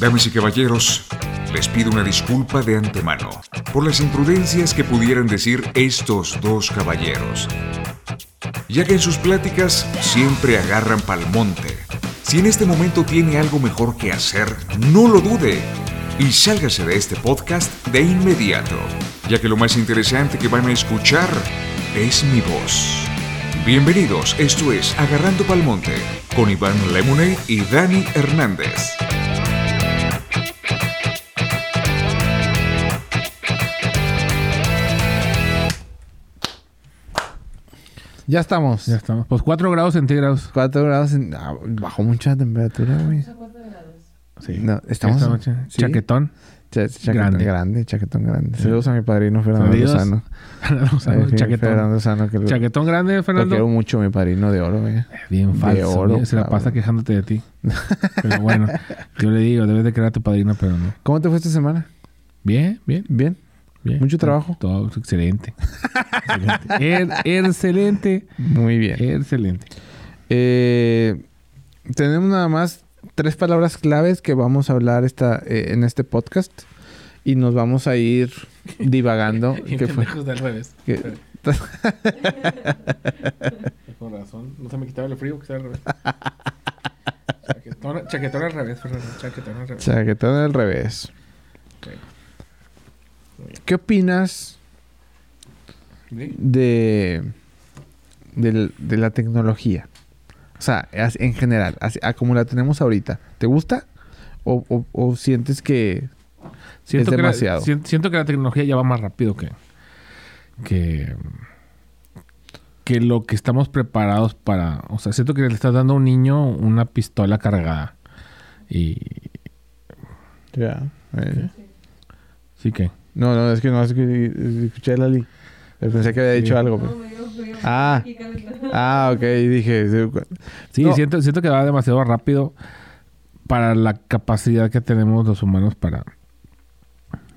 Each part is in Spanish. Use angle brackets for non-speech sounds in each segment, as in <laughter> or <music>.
Damas y caballeros, les pido una disculpa de antemano por las imprudencias que pudieran decir estos dos caballeros, ya que en sus pláticas siempre agarran pal monte. Si en este momento tiene algo mejor que hacer, no lo dude y sálgase de este podcast de inmediato, ya que lo más interesante que van a escuchar es mi voz. Bienvenidos, esto es Agarrando Palmonte con Iván Lemonade y Dani Hernández. Ya estamos. Ya estamos. Pues 4 grados centígrados. 4 grados. en- ah, bajó mucha temperatura, güey. Sí. No, estamos. Esta noche. ¿sí? Chaquetón. Cha- chaquetón Grande. grande. chaquetón grande. Saludos a mi padrino Fernando Saludos. Lozano. <laughs> Fernando Lozano, Ay, chaquetón. Fernando Lozano, que lo, Chaquetón grande, lo Fernando. quiero mucho, mi padrino de oro, güey. Bien falso. oro, güey. Se la pasa quejándote de ti. <laughs> Pero bueno, yo le digo, debes de crear a tu padrino, pero no. ¿Cómo te fue esta semana? Bien, bien, ¿Bien? Bien. ¿Mucho trabajo? Todo excelente. <laughs> excelente. <laughs> Er- excelente. Muy bien. Excelente. Eh, tenemos nada más tres palabras claves que vamos a hablar esta, eh, en este podcast. Y nos vamos a ir divagando. <laughs> ¿Qué fue? del revés. ¿Qué- Con razón. No se me quitaba el frío que sea al revés. Chaquetón, chaquetón al revés. Chaquetón al revés. Chaquetón al revés. ¿Qué opinas de, de la tecnología? O sea, en general, a como la tenemos ahorita. ¿Te gusta? ¿O, o- o sientes que... Siento Es que la- demasiado. sien- siento que la tecnología ya va más rápido que, que, que lo que estamos preparados para. O sea, siento que le estás dando a un niño una pistola cargada. Y Ya. eh. sí que. No, no, es que no, es que escuché a Lali. Pensé que había dicho Sí. algo. pero- Ah. Ah, ok, dije... sí, No. siento, siento que va demasiado rápido para la capacidad que tenemos los humanos para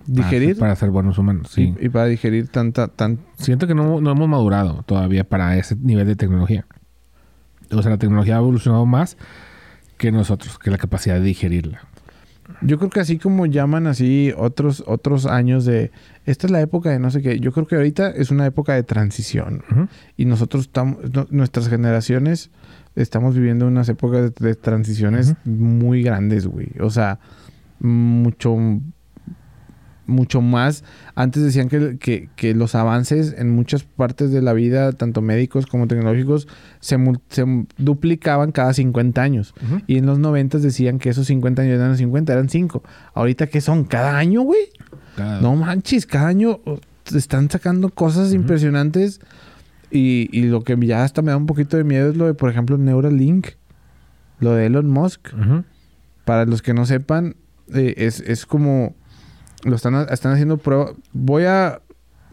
Digerir. para, ser buenos humanos. Sí. Y, y para digerir tanta... Tan, Siento que no, no hemos madurado todavía para ese nivel de tecnología. O sea, la tecnología ha evolucionado más que nosotros, que la capacidad de digerirla. Yo creo que así como llaman así otros, otros años de... Esta es la época de no sé qué. Yo creo que ahorita es una época de transición. Y nosotros estamos... no- nuestras generaciones estamos viviendo unas épocas de, de transiciones muy grandes, güey. O sea, mucho... Mucho más. Antes decían que, que, que los avances en muchas partes de la vida, tanto médicos como tecnológicos, se, se duplicaban cada 50 años. Y en los 90 decían que esos 50 años eran 50, eran 5. Ahorita, ¿qué son? ¿Cada año, güey? Cada- No manches, cada año están sacando cosas impresionantes. Y, y lo que ya hasta me da un poquito de miedo es lo de, por ejemplo, Neuralink. Lo de Elon Musk. Para los que no sepan, eh, es, es como... Lo están, están haciendo prueba. Voy a...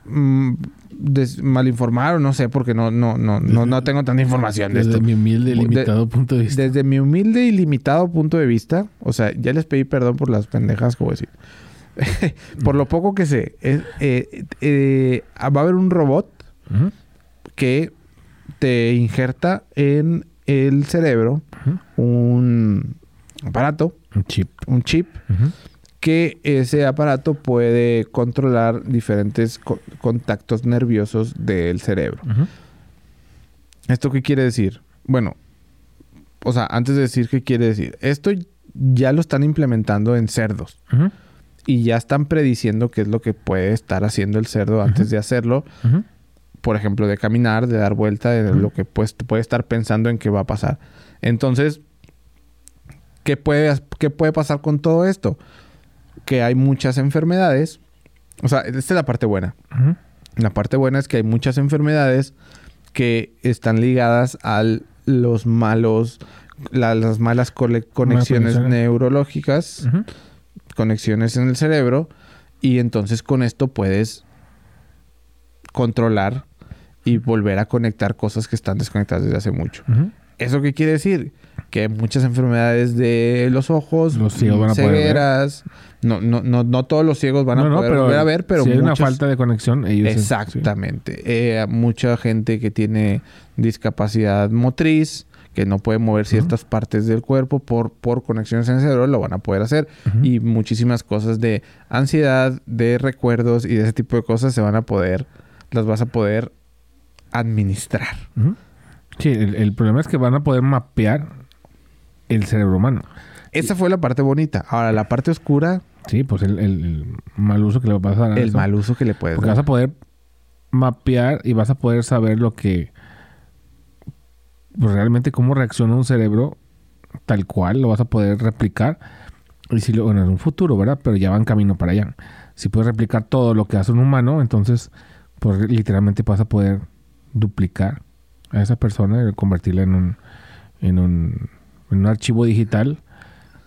mm, des- malinformar o no sé, porque no, no, no, no, no tengo tanta información de Desde esto. mi humilde y De- limitado punto de vista. Desde mi humilde y limitado punto de vista, o sea, ya les pedí perdón por las pendejas que voy a decir. <laughs> por lo poco que sé, es- eh, eh, va a haber un robot que te injerta en el cerebro un aparato, Un chip. un chip. Que ese aparato puede controlar diferentes co- contactos nerviosos del cerebro. ¿Esto qué quiere decir? Bueno, o sea, antes de decir qué quiere decir, esto ya lo están implementando en cerdos y ya están prediciendo qué es lo que puede estar haciendo el cerdo antes de hacerlo. Por ejemplo, de caminar, de dar vuelta, de lo que pues, puede estar pensando en qué va a pasar. Entonces, ¿qué puede, ¿qué puede pasar con todo esto? Que hay muchas enfermedades. O sea, esta es la parte buena. La parte buena es que hay muchas enfermedades que están ligadas a los malos, la- las malas conexiones neurológicas, conexiones en el cerebro, y entonces con esto puedes controlar y volver a conectar cosas que están desconectadas desde hace mucho. Ujú. ¿Eso qué quiere decir? Que muchas enfermedades de los ojos, Los ciegos van a poder ver. cegueras. No, no, no, no todos los ciegos van a no, poder volver a ver, pero si hay una falta de conexión, ellos... Exactamente. Eh, mucha gente que tiene discapacidad motriz, que no puede mover ciertas partes del cuerpo por, por conexiones en el cerebro, lo van a poder hacer. Y muchísimas cosas de ansiedad, de recuerdos y de ese tipo de cosas se van a poder, las vas a poder administrar. Sí, el, el problema es que van a poder mapear el cerebro humano. Esa fue la parte bonita. Ahora, la parte oscura, Sí, pues el, el- el mal uso que le va a pasar a el eso. mal uso que le puedes Porque dar. vas a poder mapear y vas a poder saber lo que. Pues realmente cómo reacciona un cerebro tal cual, lo vas a poder replicar. Y si lo, bueno, en un futuro, ¿verdad? Pero ya va en camino para allá. Si puedes replicar todo lo que hace un humano, entonces, pues literalmente vas a poder duplicar a esa persona y convertirla en un, en un, en un archivo digital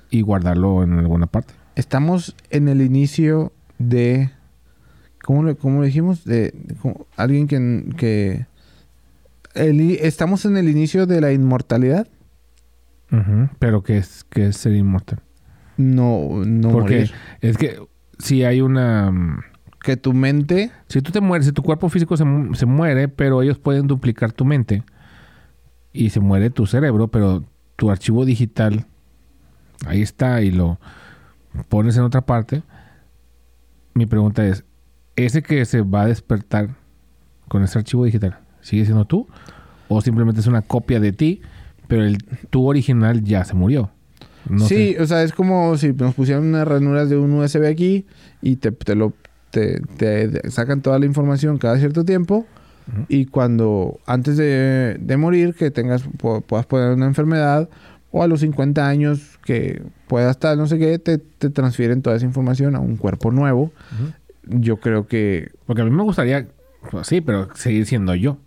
y guardarlo en alguna parte. Estamos en el inicio de. ¿Cómo le, cómo dijimos? De, como- alguien que. que el i- estamos en el inicio de la inmortalidad. Pero que es, que es ser inmortal. No, no Porque morir. es que si hay una... mm, Que tu mente. Si tú te mueres, si tu cuerpo físico se, se muere, pero ellos pueden duplicar tu mente y se muere tu cerebro, pero tu archivo digital ahí está y lo pones en otra parte. Mi pregunta es, ¿ese que se va a despertar con ese archivo digital sigue siendo tú? ¿O simplemente es una copia de ti, pero el tu original ya se murió? No sí, sé. o sea, es como si nos pusieran unas ranuras de un USB aquí y te, te lo te, te sacan toda la información cada cierto tiempo. Y cuando, antes de, de morir, que tengas, pu- puedas poner una enfermedad, o a los 50 años que puedas estar, no sé qué, te, te transfieren toda esa información a un cuerpo nuevo. Yo creo que Porque a mí me gustaría, pues sí, pero seguir siendo yo.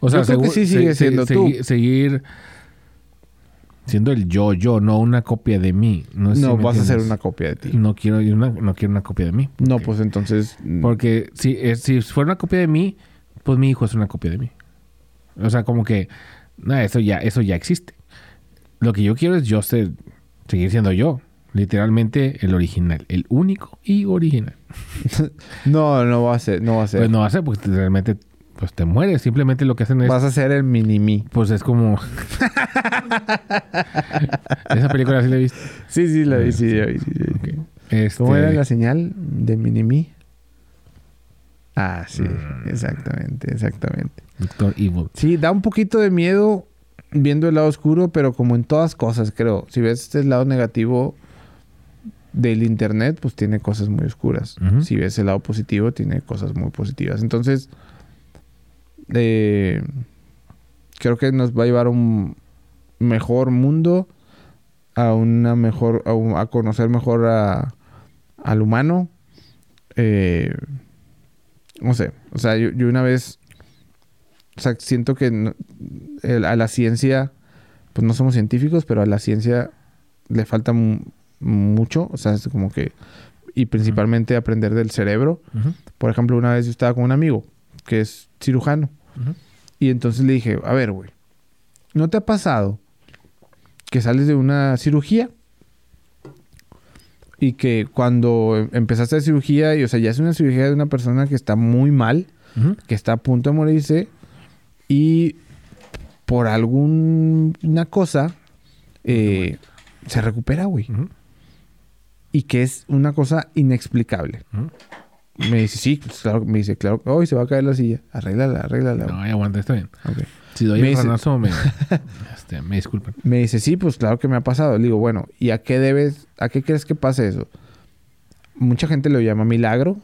O Yo creo que sí sigue siendo tú. segui- Seguir siendo el yo, yo, no una copia de mí. No, sé vas a entiendes. una copia de ti. No quiero una, no quiero una copia de mí. No, pues entonces... Porque si, eh, si fuera una copia de mí, pues mi hijo es una copia de mí. O sea, como que no, eso ya, eso ya existe. Lo que yo quiero es yo ser, seguir siendo yo. Literalmente el original, el único y original. <laughs> No, no va a ser, no va a ser. Pues no va a ser porque realmente pues te mueres. Simplemente lo que hacen es Vas a ser el mini-me. Pues es como. <laughs> Esa película sí la he visto. Sí, sí, la vi, sí, la vi, sí. Este, ¿Cómo era la señal de mini-me? Ah, sí, Mm. exactamente, exactamente. Doctor Evil. Sí, da un poquito de miedo viendo el lado oscuro, pero como en todas cosas, creo. Si ves este lado negativo del internet, pues tiene cosas muy oscuras. Si ves el lado positivo, tiene cosas muy positivas. Entonces, eh, creo que nos va a llevar a un mejor mundo, a una mejor, a, un- a conocer mejor a, al humano. Eh, no sé, o sea, yo, yo una vez, o sea, siento que no- el- a la ciencia, pues no somos científicos, pero a la ciencia le falta mu- mucho, o sea, es como que, y principalmente aprender del cerebro. Por ejemplo, una vez yo estaba con un amigo que es cirujano y entonces le dije, a ver, güey, ¿no te ha pasado que sales de una cirugía? Y que cuando em- empezaste la cirugía, y, o sea, ya es una cirugía de una persona que está muy mal, que está a punto de morirse, y por alguna cosa eh, se recupera, güey. Y que es una cosa inexplicable. Me dice, sí, pues, claro, me dice, claro, hoy se va a caer la silla. Arréglala, arréglala. No, aguanta, está bien. Si doy Me el dice- ranazo, me, <laughs> este, me disculpan. Me dice, sí, pues claro que me ha pasado. Le digo, bueno, ¿y a qué debes, a qué crees que pase eso? Mucha gente lo llama milagro.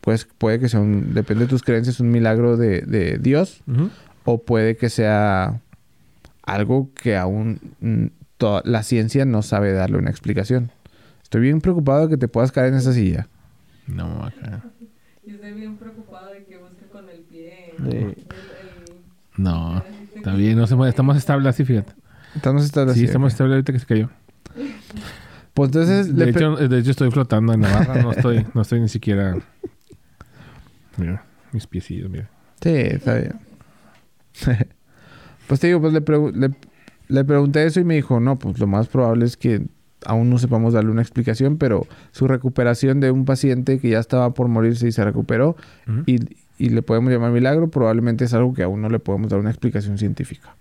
Pues puede que sea un, depende de tus creencias, un milagro de, de Dios. O puede que sea algo que aún mm, la ciencia no sabe darle una explicación. Estoy bien preocupado de que te puedas caer en esa silla. No, acá. Yo estoy bien preocupada de que busque con el pie. De- el- el- No, está bien. No se mueve. Estamos estables así, fíjate. Estamos esta Sí, estamos estables ahorita que se cayó. Pues entonces De hecho, de hecho, estoy flotando en Navarra. No estoy, no estoy ni siquiera... Mira, mis piecillos, mira. Sí, está bien. <laughs> pues te digo, pues le, pregu- le, le pregunté eso y me dijo, no, pues lo más probable es que aún no sepamos darle una explicación, pero su recuperación de un paciente que ya estaba por morirse y se recuperó Ujú. y, y le podemos llamar milagro, probablemente es algo que aún no le podemos dar una explicación científica.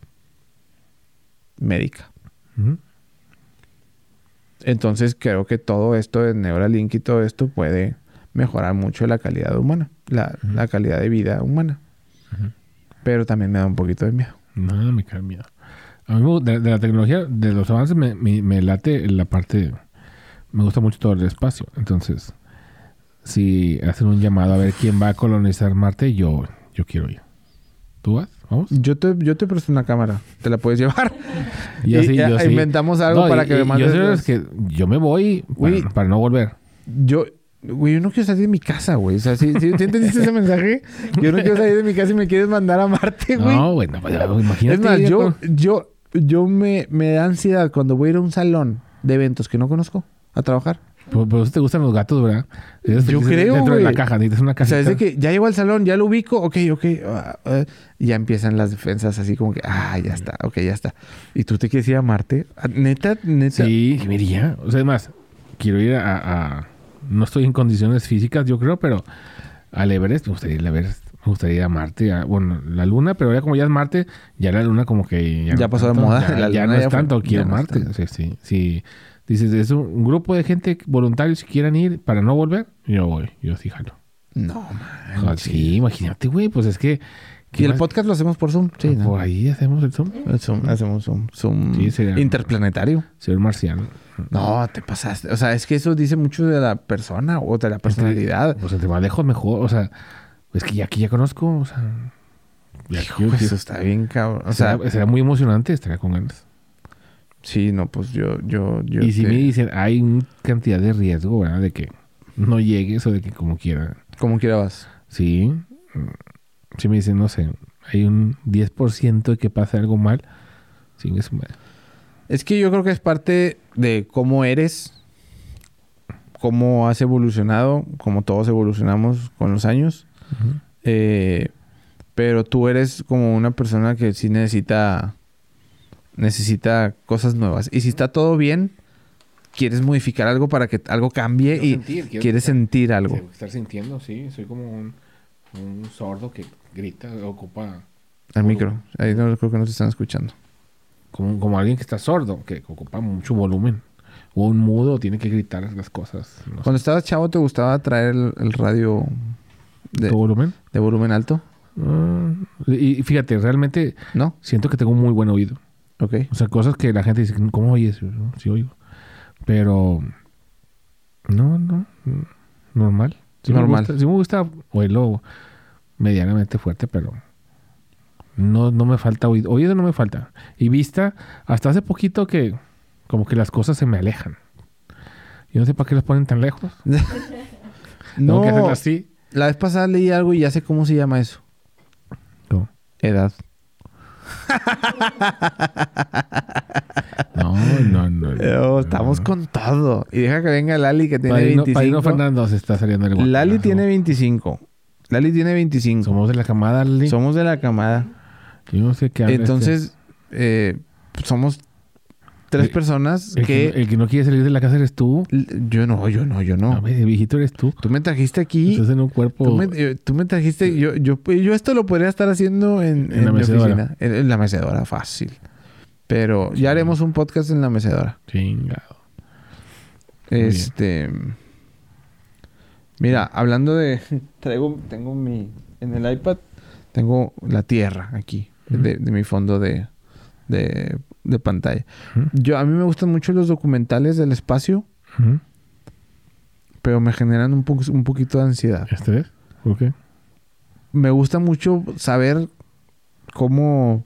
médica. Entonces creo que todo esto de Neuralink y todo esto puede mejorar mucho la calidad humana, la, la calidad de vida humana. Pero también me da un poquito de miedo. No, me cae miedo. A mí de, de la tecnología, de los avances, me, me- me late la parte... Me gusta mucho todo el espacio. Entonces, si hacen un llamado a ver quién va a colonizar Marte, yo, yo quiero ir. ¿Tú vas? ¿Vamos? Yo te, yo te presto una cámara, te la puedes llevar. <laughs> Yo Y- sí, yo sí. inventamos algo No, para y- que me mandes Yo, los- es que yo me voy para, no volver. Yo, güey, yo no quiero salir de mi casa, güey. O sea, si, si, entendiste ese mensaje, yo no quiero salir de mi casa y me quieres mandar a Marte, güey. No, güey, no, pues, imagínate. es más, yo, con- yo, yo me, me da ansiedad cuando voy a ir a un salón de eventos que no conozco a trabajar. Por, por eso te gustan los gatos, ¿verdad? Yo creo, Dentro de la caja, necesitas una O sea, es de que ya llego al salón, ya lo ubico, ok, ok. y ya empiezan las defensas así como que, ah, ya está, ok, ya está. Y tú te quieres ir a Marte. Ah, Neta, neta. Sí, me iría. O sea, además, quiero ir a, a- No estoy en condiciones físicas, yo creo, pero al Everest me gustaría ir al Everest. Me gustaría ir a Marte. a- bueno, la Luna, pero ya como ya es Marte, ya la Luna como que... Ya no pasó de moda, Ya, <laughs> la ya Luna no ya es fue- tanto, ya quiero Marte. Sí, sí, sí. Dices, es un, grupo de gente voluntarios que quieran ir para no volver. Yo voy, yo sí jalo. No, man. sí, imagínate, güey, pues es que... ¿qué Y el más? podcast lo hacemos por Zoom. Sí, ¿no? Por ahí hacemos el Zoom. El Zoom, hacemos Zoom. Zoom Sí, sería- interplanetario. Ser marciano. No, te pasaste. O sea, es que eso dice mucho de la persona o de la personalidad. Pues entre más lejos mejor. O sea, es que ya aquí ya conozco. O sea, ya Hijo, eso está bien, cabrón. O sea, será, será muy emocionante, estaría con ganas. Sí, no, pues yo, yo, yo. y si te- me dicen, hay una cantidad de riesgo, ¿verdad? De que no llegues o de que como quiera. Como quiera vas. Sí. mm, Si me dicen, no sé, hay un 10% de que pase algo mal, sin eso. Es que yo creo que es parte de cómo eres, cómo has evolucionado, como todos evolucionamos con los años. Eh, pero tú eres como una persona que sí necesita necesita cosas nuevas. Y si está todo bien, quieres modificar algo para que algo cambie y quieres sentir algo. Estar sintiendo, sí. Soy como un, un sordo que grita, ocupa. El micro. Ahí no creo que no te están escuchando. Como, como alguien que está sordo, que ocupa mucho volumen. O un mudo tiene que gritar las cosas. No sé. Cuando estabas chavo, ¿te gustaba traer el, el radio de, ¿Tu volumen? de volumen alto? Ah, y y fíjate, realmente ¿No? siento que tengo un muy buen oído. Ok. O sea, cosas que la gente dice, ¿cómo oyes? Yo, "No, Sí oigo. Pero... No, no. Normal. Sí Normal. Me gusta, sí me gusta oírlo medianamente fuerte, pero... No, no me falta oído. Oído no me falta. Y vista, hasta hace poquito que como que las cosas se me alejan. Yo no sé para qué las ponen tan lejos. <laughs> Que No, así. la vez pasada leí algo y ya sé cómo se llama eso. ¿Cómo? Edad. <laughs> No, no, no. estamos con todo. Y deja que venga Lali que tiene Padrino, 25. Padrino Fernando se está saliendo el. Lali tiene 25. Lali tiene 25. Somos de la camada, Lali. Somos de la camada. Yo no sé qué habla Entonces, eh, somos tres El- personas el que, que... el que no quiere salir de la casa eres tú. Yo no, yo no, yo No, no. el viejito eres tú. Tú me trajiste aquí. Estás en un cuerpo. Tú me, eh, tú me trajiste... Yo, yo, yo esto lo podría estar haciendo en, En en la mi mecedora. oficina. En, en la mecedora, fácil. Pero ya haremos un podcast en la mecedora. Chingado. Este. Mira, hablando de. <laughs> Traigo, tengo mi. En el iPad tengo la Tierra aquí. De, de mi fondo de, de, de pantalla. Yo, a mí me gustan mucho los documentales del espacio, pero me generan un, po- un poquito de ansiedad. ¿Este es? ¿Por qué? Me gusta mucho saber cómo.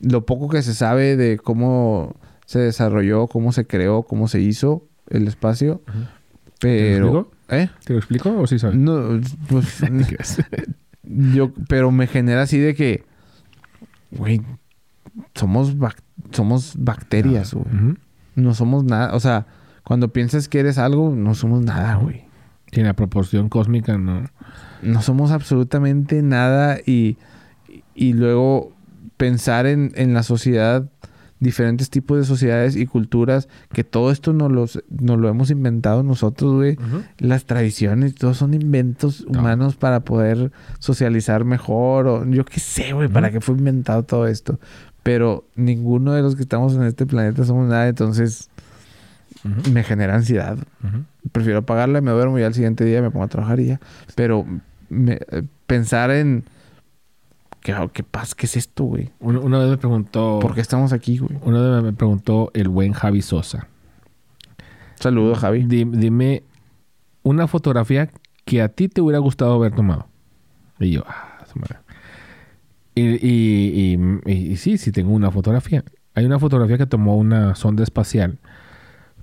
Lo poco que se sabe de cómo se desarrolló, cómo se creó, cómo se hizo el espacio. Pero. explico? ¿Eh? ¿Te lo explico o sí sabes? No, pues. <laughs> ¿Te? Yo, pero me genera así de que, güey, somos, bac- somos bacterias, güey. No somos nada. O sea, cuando piensas que eres algo, no somos nada, güey. Sí, la proporción cósmica no. No somos absolutamente nada y, y luego pensar en, en la sociedad, diferentes tipos de sociedades y culturas, que todo esto nos, los, nos lo hemos inventado nosotros, güey. las tradiciones, todos son inventos No. humanos para poder socializar mejor o yo qué sé, güey, para qué fue inventado todo esto. Pero ninguno de los que estamos en este planeta somos nada, entonces me genera ansiedad. ujú. Prefiero apagarla, me duermo y al siguiente día me pongo a trabajar y ya. Pero me- eh, pensar en... ¿Qué, qué paz? ¿Qué es esto, güey? Una, una vez me preguntó. ¿Por qué estamos aquí, güey? Una vez me preguntó el buen Javi Sosa. Saludos, Javi. Di- dime una fotografía que a ti te hubiera gustado haber tomado. Y yo, ah, su madre. Y, y, y- y- sí, sí tengo una fotografía. Hay una fotografía que tomó una sonda espacial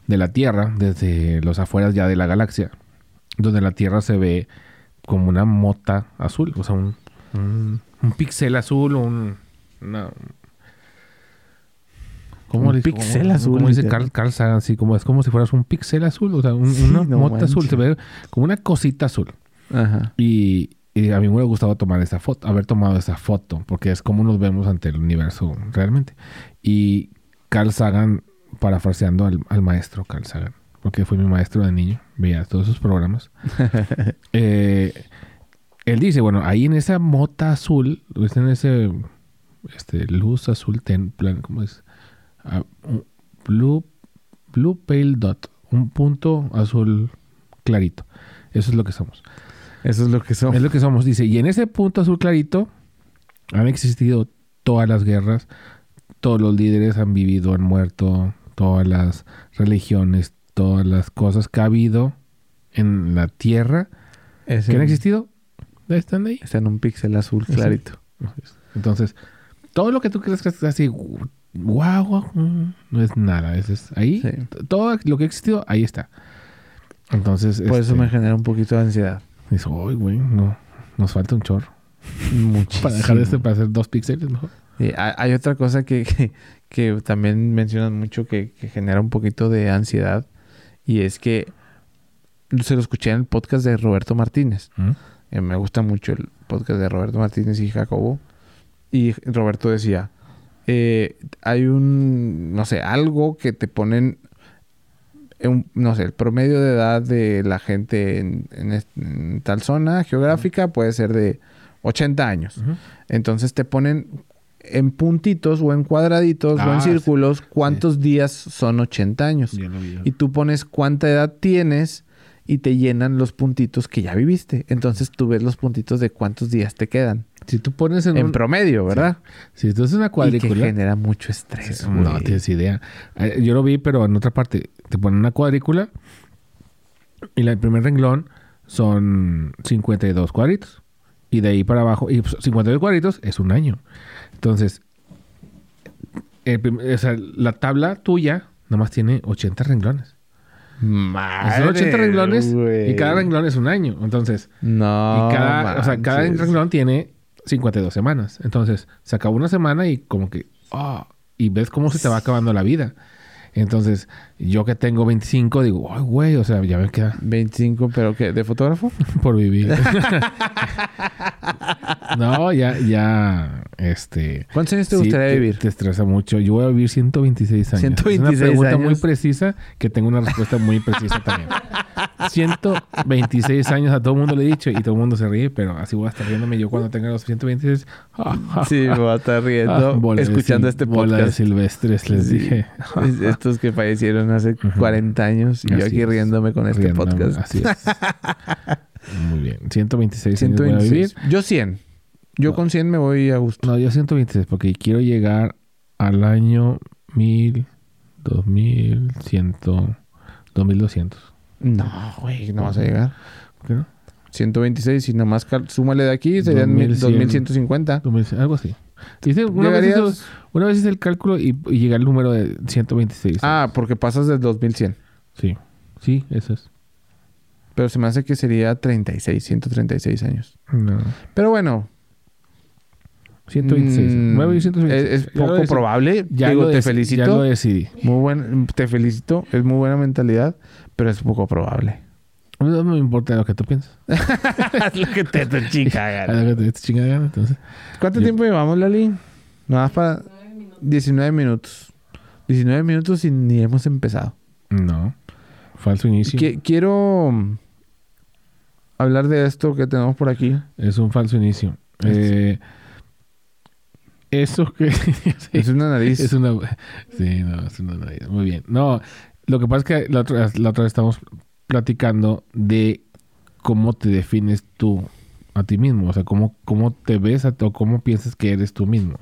de la Tierra, desde los afueras ya de la galaxia, donde la Tierra se ve como una mota azul, o sea, un, un, un píxel azul, un, una, ¿Cómo Un cómo- azul, Como dice. Carl, Carl Sagan, así como es como si fueras un píxel azul, o sea, un- <laughs> Sí, una no mota azul, se ve como una cosita azul. Ajá. Y, y a mí me hubiera gustado tomar esa foto, haber tomado esa foto, porque es como nos vemos ante el universo realmente. Y Carl Sagan, parafraseando al, al maestro Carl Sagan, porque fue mi maestro de niño, veía todos esos programas. <laughs> eh, él dice, bueno, ahí en esa mota azul, pues, en ese este, luz azul, ten, plan, ¿cómo es? Ah, blue, blue pale dot, un punto azul clarito. Eso es lo que somos. Eso es lo que somos. Es lo que somos, dice. Y en ese punto azul clarito han existido todas las guerras, todos los líderes han vivido, han muerto, todas las religiones, todas las cosas que ha habido en la tierra Ese- que han existido, están ahí. Está en un píxel azul clarito. Entonces, todo lo que tú crees que es así, wow, wow, mm, no es nada. Es, es ahí, Sí. todo lo que ha existido, ahí está. Entonces, Por eso este, me genera un poquito de ansiedad. Dices, "Ay, güey, no, nos falta un chorro. Muchísimo. Para dejar este para hacer dos píxeles mejor. Y hay, hay otra cosa que, que, que también mencionan mucho que, que genera un poquito de ansiedad y es que se lo escuché en el podcast de Roberto Martínez. ¿Mm? Eh, me gusta mucho el podcast de Roberto Martínez y Jacobo. Y Roberto decía, eh, hay un, no sé, algo que te ponen, un- no sé, el promedio de edad de la gente en, en est- en tal zona geográfica puede ser de 80 años. Entonces te ponen en puntitos o en cuadraditos o Ah, en sí. círculos cuántos días son 80 años. Ya lo vi. Y tú pones cuánta edad tienes y te llenan los puntitos que ya viviste. Entonces tú ves los puntitos de cuántos días te quedan. si tú pones en, En un- promedio, ¿verdad? si tú haces una Y que cuadrícula, genera mucho estrés. Sí, no tienes idea. Eh, Yo lo vi, pero en otra parte. Te ponen una cuadrícula y la- el primer renglón son 52 cuadritos. Y de ahí para abajo, y pues, 52 cuadritos es un año. Entonces, el o sea, la tabla tuya nomás tiene 80 renglones. Madre, Son 80 renglones y cada renglón es un año. Entonces, No. y cada, o sea, cada renglón tiene 52 semanas. Entonces, se acabó una semana y como que, ah, y ves cómo se te va acabando la vida. Entonces, yo que tengo 25, digo, ay, güey, o sea, ya me queda 25, pero ¿qué? ¿De fotógrafo? <laughs> por vivir. <laughs> no, ya, ya, este... ¿Cuántos años te sí, gustaría vivir? Te estresa mucho. Yo voy a vivir 126 años. 126 es una pregunta muy precisa que tengo una respuesta muy precisa también. 126 años a todo el mundo le he dicho y todo el mundo se ríe, pero así voy a estar riéndome yo cuando tenga los 126. Sí, me voy a estar riendo <laughs> escuchando este bola de podcast. silvestres, les Sí. dije. Que fallecieron hace Ujú. 40 años y yo Así aquí es. riéndome con este Riéndome, podcast. Así es. <laughs> Muy bien. 126 años voy a 126. vivir. Yo 100. Yo No. con 100 me voy a gusto. No, yo 126 porque quiero llegar al año 1000, 2100, 2200. No, güey, no vas a llegar. ¿Por qué no? 126 y nomás súmale de aquí serían mil- 2100. 2150. 2100, algo así. Hice- una, vez una vez hice el cálculo y, y llegué al número de 126. Ah, porque pasas del 2100. Sí, sí, eso es. Pero se me hace que sería 36, 136 años. No. Pero bueno, 126. mm, Me voy a vivir 126. es, poco probable. Ya Digo, lo te dec- Ya felicito. lo decidí. Muy buen, te felicito. Es muy buena mentalidad, pero es poco probable. No me importa lo que tú piensas. Lo que te chica Haz lo que te dé tu <laughs> chingada gana, entonces. ¿Cuánto Yo- tiempo llevamos, Lali? Nada más para Nueve minutos. 19 minutos. 19 minutos y ni hemos empezado. No. Falso inicio. Qui- quiero hablar de esto que tenemos por aquí. Es un falso inicio. Eh, Eso que... sí, <laughs> Es una nariz. es una... Sí, no, es una nariz. Muy bien. No, lo que pasa es que la otra, la otra vez estamos platicando de cómo te defines tú a ti mismo. O sea, cómo, cómo te ves a ti o cómo piensas que eres tú mismo.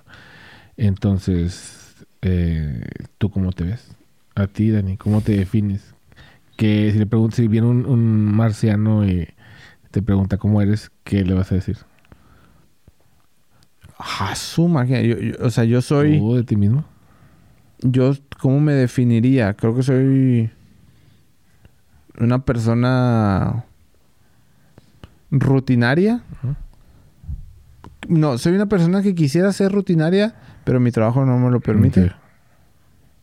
Entonces, eh, ¿tú cómo te ves? A ti, Dani, ¿cómo te defines? Que si le preguntas, si viene un, un marciano y te pregunta cómo eres, ¿qué le vas a decir? Ah, su magia. Yo- yo- o sea, yo soy... ¿Tú de ti mismo? Yo, ¿cómo me definiría? Creo que soy una persona rutinaria. No, soy una persona que quisiera ser rutinaria, pero mi trabajo no me lo permite.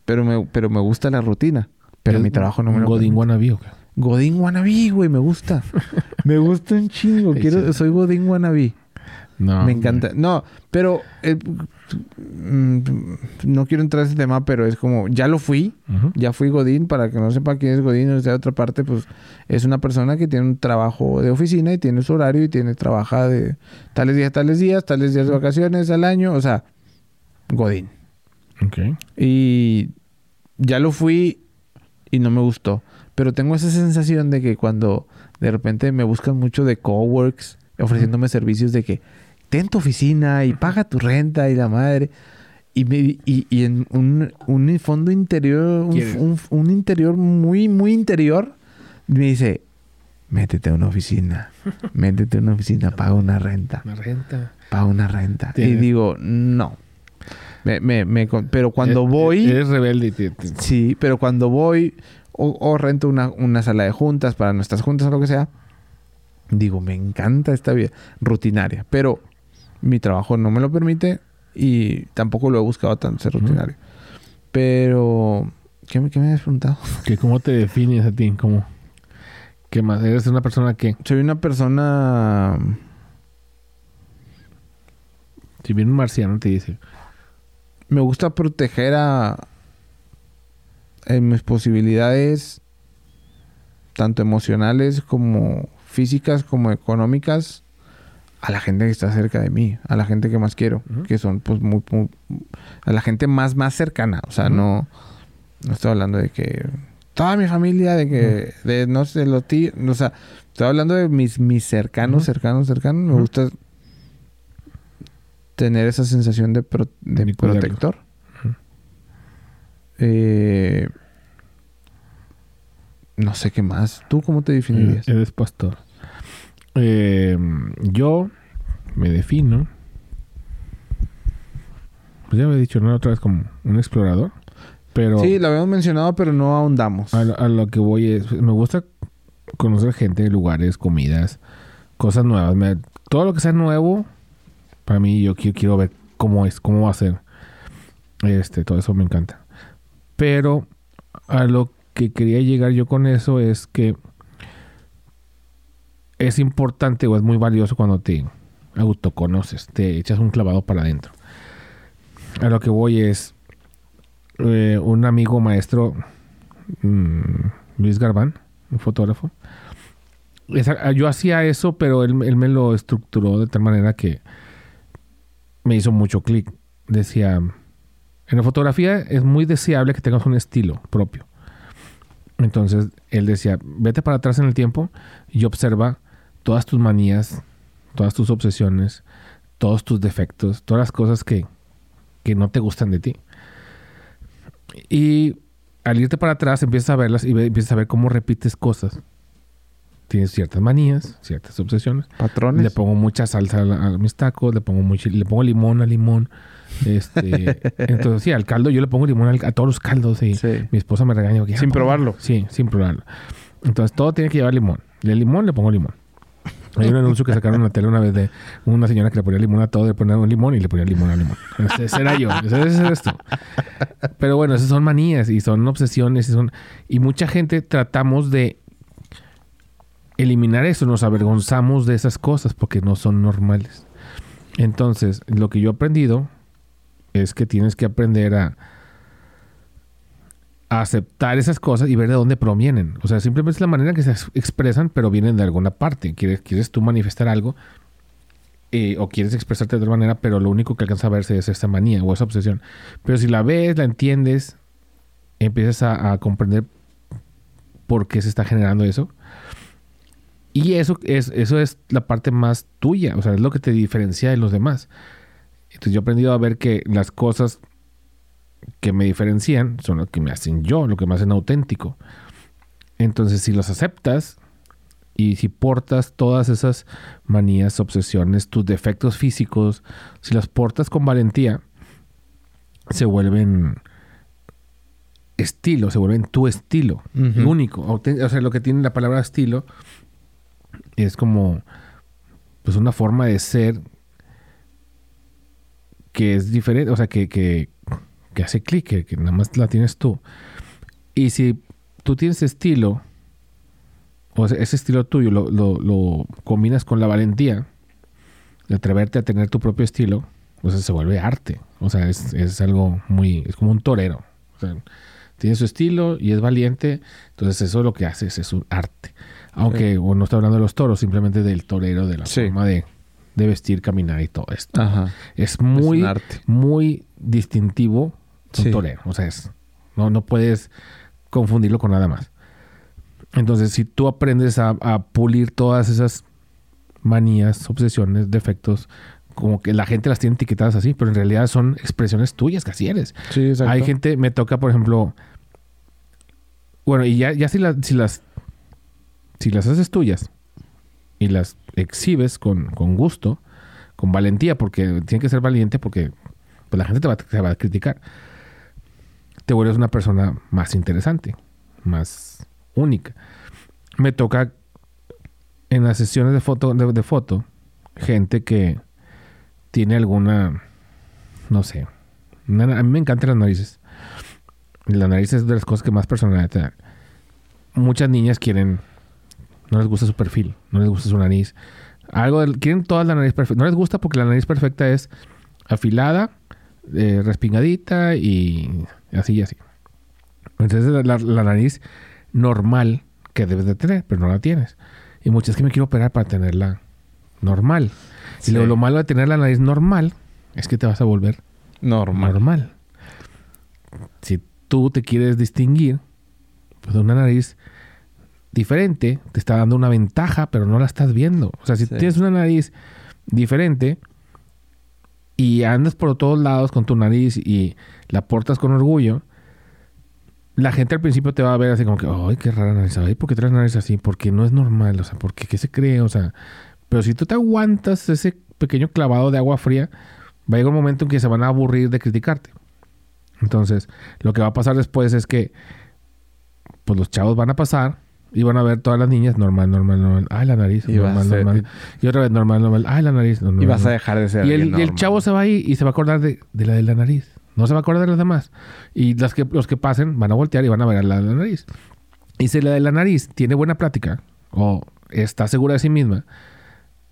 Pero, me, pero me gusta la rutina. Pero ¿Eres mi trabajo no me lo Godín permite. wannabe o qué? Godín wannabe, güey, me gusta. <laughs> me gusta un chingo. Quiero, soy Godín wannabe. No. Me encanta. No, pero eh, mm, no quiero entrar a ese tema, pero es como, ya lo fui. Ya fui Godín, para que no sepa quién es Godín, o sea, de otra parte, pues es una persona que tiene un trabajo de oficina y tiene su horario y tiene trabaja de tales días, tales días, tales días de vacaciones al año, o sea, Godín. Ok. Y ya lo fui y no me gustó, pero tengo esa sensación de que cuando de repente me buscan mucho de coworks ofreciéndome servicios de que ten tu oficina y paga tu renta y la madre. Y, me- y, y en un, un fondo interior, un, un- un interior muy, muy interior, me dice, métete a una oficina, <laughs> métete a una oficina, paga una renta, Una renta. paga una renta. Y digo, no. Me, me, pero cuando Eh, voy... eh, Eres rebelde. te- te- Sí, pero cuando voy o, o rento una, una sala de juntas para nuestras juntas o lo que sea, digo, me encanta esta vida rutinaria, pero mi trabajo no me lo permite y tampoco lo he buscado tanto ser rutinario. Pero, ¿qué, me- qué me habías preguntado? <laughs> que ¿Cómo te defines a ti? ¿Cómo? ¿Qué más? ¿Eres una persona que... Soy una persona... Si viene un marciano te dice... Me gusta proteger a, en mis posibilidades, tanto emocionales como físicas como económicas, a la gente que está cerca de mí, a la gente que más quiero, que son pues muy, muy- a la gente más más cercana, o sea, no no estoy hablando de que toda mi familia de que de no sé los tíos, o sea, estoy hablando de mis mis cercanos, cercanos, cercanos, me gusta tener esa sensación de, pro- protector. Eh, no sé qué más. ¿Tú cómo te definirías? Eres pastor. Eh, yo me defino... Pues ya me he dicho, ¿no? Otra vez como un explorador. Pero... Sí, lo habíamos mencionado, pero no ahondamos. A, lo- a lo que voy es, me gusta conocer gente, lugares, comidas, cosas nuevas. Me- todo lo que sea nuevo, para mí yo quiero, quiero ver cómo es, cómo va a ser. Este, todo eso me encanta. Pero a lo que quería llegar yo con eso es que es importante o es muy valioso cuando te autoconoces, te echas un clavado para adentro. A lo que voy es eh, un amigo maestro, mm, Luis Garbán, un fotógrafo. Esa- yo hacía eso, pero él, él me lo estructuró de tal manera que me hizo mucho clic. Decía, en la fotografía es muy deseable que tengas un estilo propio. Entonces él decía, vete para atrás en el tiempo y observa todas tus manías, todas tus obsesiones, todos tus defectos, todas las cosas que, que no te gustan de ti. Y al irte para atrás empiezas a verlas y empiezas a ver cómo repites cosas. Tienes ciertas manías, ciertas obsesiones. Patrones. Le pongo mucha salsa a, mis tacos, le pongo mucho, le pongo limón al limón. Este, <laughs> entonces sí, al caldo yo le pongo limón al- a todos los caldos y Sí. mi esposa me regaña. porque, Sin "Ah, probarlo. Sí, sin probarlo. Entonces todo tiene que llevar limón. De limón le pongo limón. Hay un anuncio que sacaron en la tele una vez de una señora que le ponía limón a todo, le ponía un limón y le ponía limón al limón. Ese, era yo, ese, ese eres tú. Pero bueno, esas son manías y son obsesiones y son y mucha gente tratamos de eliminar eso, nos avergonzamos de esas cosas porque no son normales. Entonces, lo que yo he aprendido es que tienes que aprender a, aceptar esas cosas y ver de dónde provienen. O sea, simplemente es la manera que se ex- expresan, pero vienen de alguna parte. Quieres, quieres tú manifestar algo, eh, o quieres expresarte de otra manera, pero lo único que alcanza a verse es esta manía o esa obsesión. Pero si la ves, la entiendes, empiezas a, a comprender por qué se está generando eso. Y eso es, eso es la parte más tuya, o sea, es lo que te diferencia de los demás. Entonces yo he aprendido a ver que las cosas que me diferencian son lo que me hacen yo, lo que me hacen auténtico. Entonces si los aceptas, y si portas todas esas manías, obsesiones, tus defectos físicos, si las portas con valentía, se vuelven estilo, se vuelven tu estilo, único. O sea, lo que tiene la palabra estilo es como pues una forma de ser que es diferente, o sea, que, que, que hace clic, que, que nada más la tienes tú. Y si tú tienes estilo, o ese estilo tuyo lo, lo- lo combinas con la valentía de atreverte a tener tu propio estilo, o sea, se vuelve arte. O sea, es, es algo muy, es como un torero. O sea, tiene su estilo y es valiente, entonces eso lo que hace es, es un arte. Aunque o no está hablando de los toros, simplemente del torero, de la Sí. forma de, de vestir, caminar y todo esto. Ajá. Es muy, arte. muy distintivo un Sí. O sea, es, no, no puedes confundirlo con nada más. Entonces, si tú aprendes a, a pulir todas esas manías, obsesiones, defectos, como que la gente las tiene etiquetadas así, pero en realidad son expresiones tuyas que así eres. Sí, exacto. Hay gente, me toca, por ejemplo, bueno, y ya, ya si, las si las si las haces tuyas y las exhibes con, con gusto, con valentía, porque tiene que ser valiente porque pues, la gente te va, te va a criticar, te vuelves una persona más interesante, más única. Me toca en las sesiones de foto, de, foto, gente que tiene alguna, no sé, a mí me encantan las narices. La nariz es de las cosas que más personalidad. Muchas niñas quieren, no les gusta su perfil, no les gusta su nariz. Algo quieren toda la nariz perfecta. No les gusta porque la nariz perfecta es afilada, eh, respingadita y así y así. Entonces la, la- nariz normal que debes de tener, pero no la tienes. Y muchas que me quiero operar para tenerla normal. Sí. Y luego lo malo de tener la nariz normal es que te vas a volver Normal. normal. Si tú te quieres distinguir, pues una nariz diferente te está dando una ventaja, pero no la estás viendo. O sea, si Sí. tienes una nariz diferente y andas por todos lados con tu nariz y la portas con orgullo, la gente al principio te va a ver así como que, ay, qué rara nariz, ay, ¿por qué traes nariz así? Porque no es normal, o sea, porque qué se cree, o sea, pero si tú te aguantas ese pequeño clavado de agua fría, va a llegar un momento en que se van a aburrir de criticarte. Entonces, lo que va a pasar después es que pues los chavos van a pasar y van a ver todas las niñas normal, normal, normal. Ay, la nariz, Y normal, ser- normal. Y otra vez normal, normal. Ay, la nariz, normal. Y vas a dejar de ser Y el, y el chavo se va ahí y se va a acordar de, de la de la nariz. No se va a acordar de las demás. Y las que, los que pasen van a voltear y van a ver a la de la nariz. Y si la de la nariz tiene buena plática o está segura de sí misma,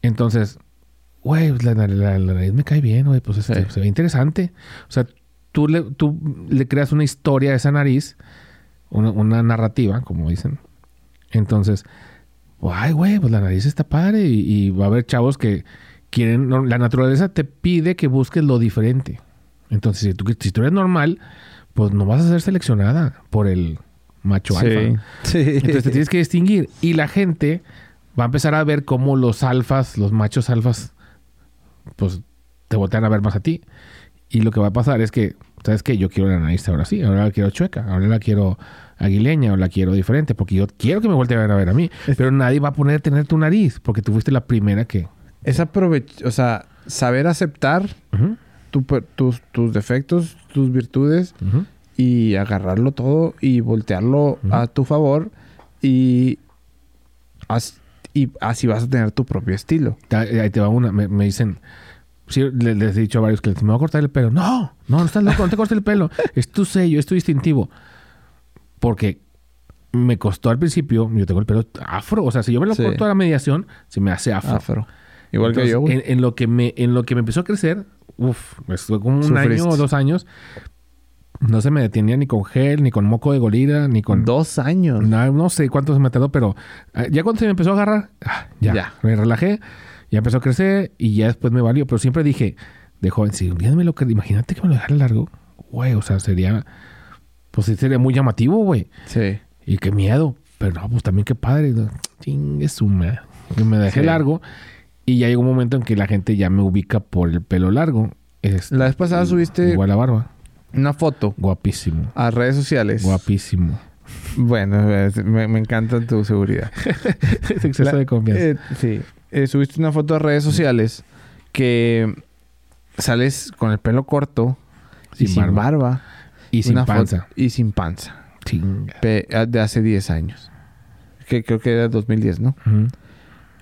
entonces, güey, pues la, la- la- la nariz me cae bien, güey, pues este, Sí. se ve interesante. O sea, tú le, tú le creas una historia a esa nariz, una, una narrativa, como dicen. Entonces, ay, güey, pues la nariz está padre y, y va a haber chavos que quieren, no, la naturaleza te pide que busques lo diferente. Entonces, si tú, si tú eres normal, pues no vas a ser seleccionada por el macho alfa. Sí. Entonces te tienes que distinguir. Y la gente va a empezar a ver cómo los alfas, los machos alfas, pues te voltean a ver más a ti. Y lo que va a pasar es que, ¿sabes qué? Yo quiero la nariz ahora sí, ahora la quiero chueca, ahora la quiero aguileña o la quiero diferente, porque yo quiero que me volteen a ver a ver a mí. Pero nadie va a poner tener tu nariz, porque tú fuiste la primera que... Es aprovech... O sea, saber aceptar tu per- tus, tus defectos, tus virtudes y agarrarlo todo y voltearlo a tu favor y, as- y así vas a tener tu propio estilo. Ta- Ahí te va una, me, me dicen... Sí, les, he dicho a varios que me voy a cortar el pelo. No, no, no estás loco, no te cortes el pelo. Es tu sello, es tu distintivo. Porque me costó al principio, yo tengo el pelo afro. O sea, si yo me lo Sí. corto a la mediación, se me hace afro. Afro. Igual que Entonces, yo, güey. En, en lo que me, en lo que me empezó a crecer, uff, estuve como un Sufriste. año o dos años. No se me detenía ni con gel, ni con moco de gorila, ni con... Dos años. No, no sé cuánto se me tardó, pero eh, ya cuando se me empezó a agarrar, ah, ya, Ya. me relajé Ya empezó a crecer y ya después me valió. Pero siempre dije, de joven, si un día me lo que imagínate que me lo dejara largo, güey, o sea, sería, pues sí sería muy llamativo, güey. Sí. Y qué miedo. Pero no, pues también qué padre. Chingue su. Que me dejé Sí. largo. Y ya llegó un momento en que la gente ya me ubica por el pelo largo. Es La vez pasada subiste igual la barba. una foto Guapísimo. a redes sociales. Guapísimo. Bueno, me, me encanta tu seguridad. <laughs> es exceso La- de confianza. Eh, sí. Eh, subiste una foto a redes sociales que sales con el pelo corto y Sin sin barba. barba. Y sin panza. Y sin panza. Chinga. Ah, de hace 10 años. Que creo que era 2010, ¿no? Ujú.